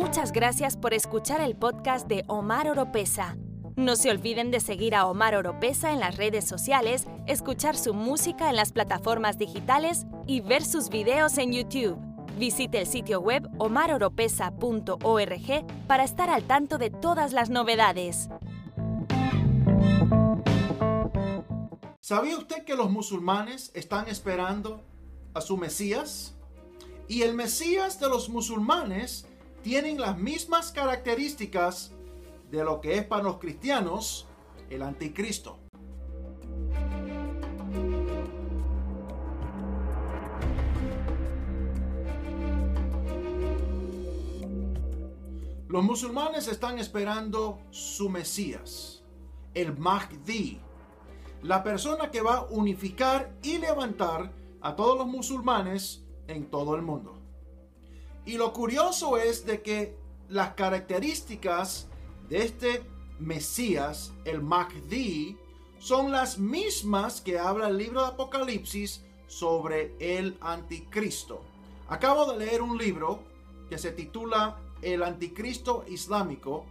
Muchas gracias por escuchar el podcast de Omar Oropesa. No se olviden de seguir a Omar Oropesa en las redes sociales, escuchar su música en las plataformas digitales y ver sus videos en YouTube. Visite el sitio web omaroropesa.org para estar al tanto de todas las novedades. ¿Sabía usted que los musulmanes están esperando a su Mesías? Y el Mesías de los musulmanes tienen las mismas características de lo que es para los cristianos el anticristo. Los musulmanes están esperando su Mesías, el Mahdi, la persona que va a unificar y levantar a todos los musulmanes en todo el mundo. Y lo curioso es de que las características de este Mesías, el Mahdi, son las mismas que habla el libro de Apocalipsis sobre el anticristo. Acabo de leer un libro que se titula El anticristo islámico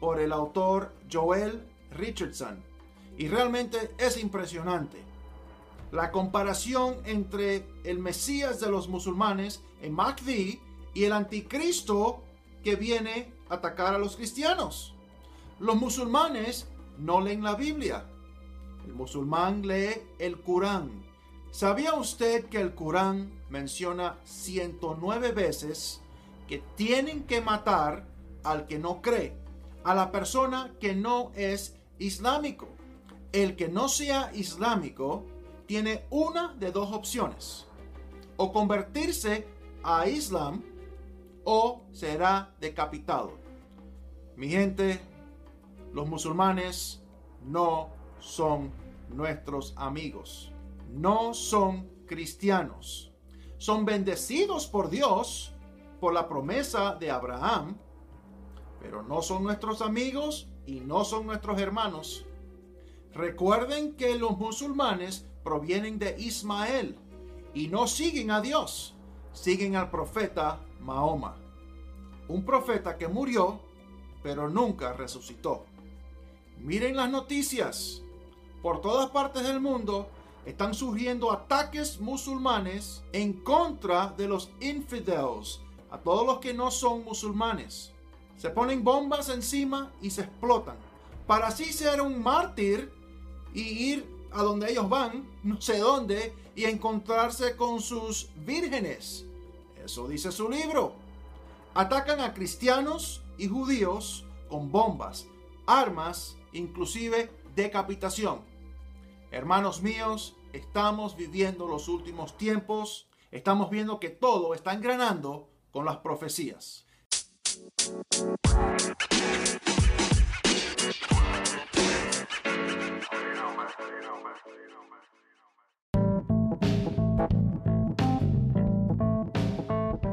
por el autor Joel Richardson. Y realmente es impresionante. La comparación entre el Mesías de los musulmanes, el Mahdi, y el anticristo que viene a atacar a los cristianos. Los musulmanes no leen la Biblia. El musulmán lee el Corán. ¿Sabía usted que el Corán menciona 109 veces que tienen que matar al que no cree, a la persona que no es islámico? El que no sea islámico tiene una de dos opciones. O convertirse a Islam o será decapitado. Mi gente, los musulmanes no son nuestros amigos. No son cristianos. Son bendecidos por Dios por la promesa de Abraham, pero no son nuestros amigos y no son nuestros hermanos. Recuerden que los musulmanes provienen de Ismael y no siguen a Dios, siguen al profeta Mahoma, un profeta que murió, pero nunca resucitó. Miren las noticias. Por todas partes del mundo están surgiendo ataques musulmanes en contra de los infidels, a todos los que no son musulmanes. Se ponen bombas encima y se explotan, para así ser un mártir y ir a donde ellos van, no sé dónde, y encontrarse con sus vírgenes eso dice su libro. Atacan a cristianos y judíos con bombas, armas, inclusive decapitación. Hermanos míos, estamos viviendo los últimos tiempos. Estamos viendo que todo está engranando con las profecías.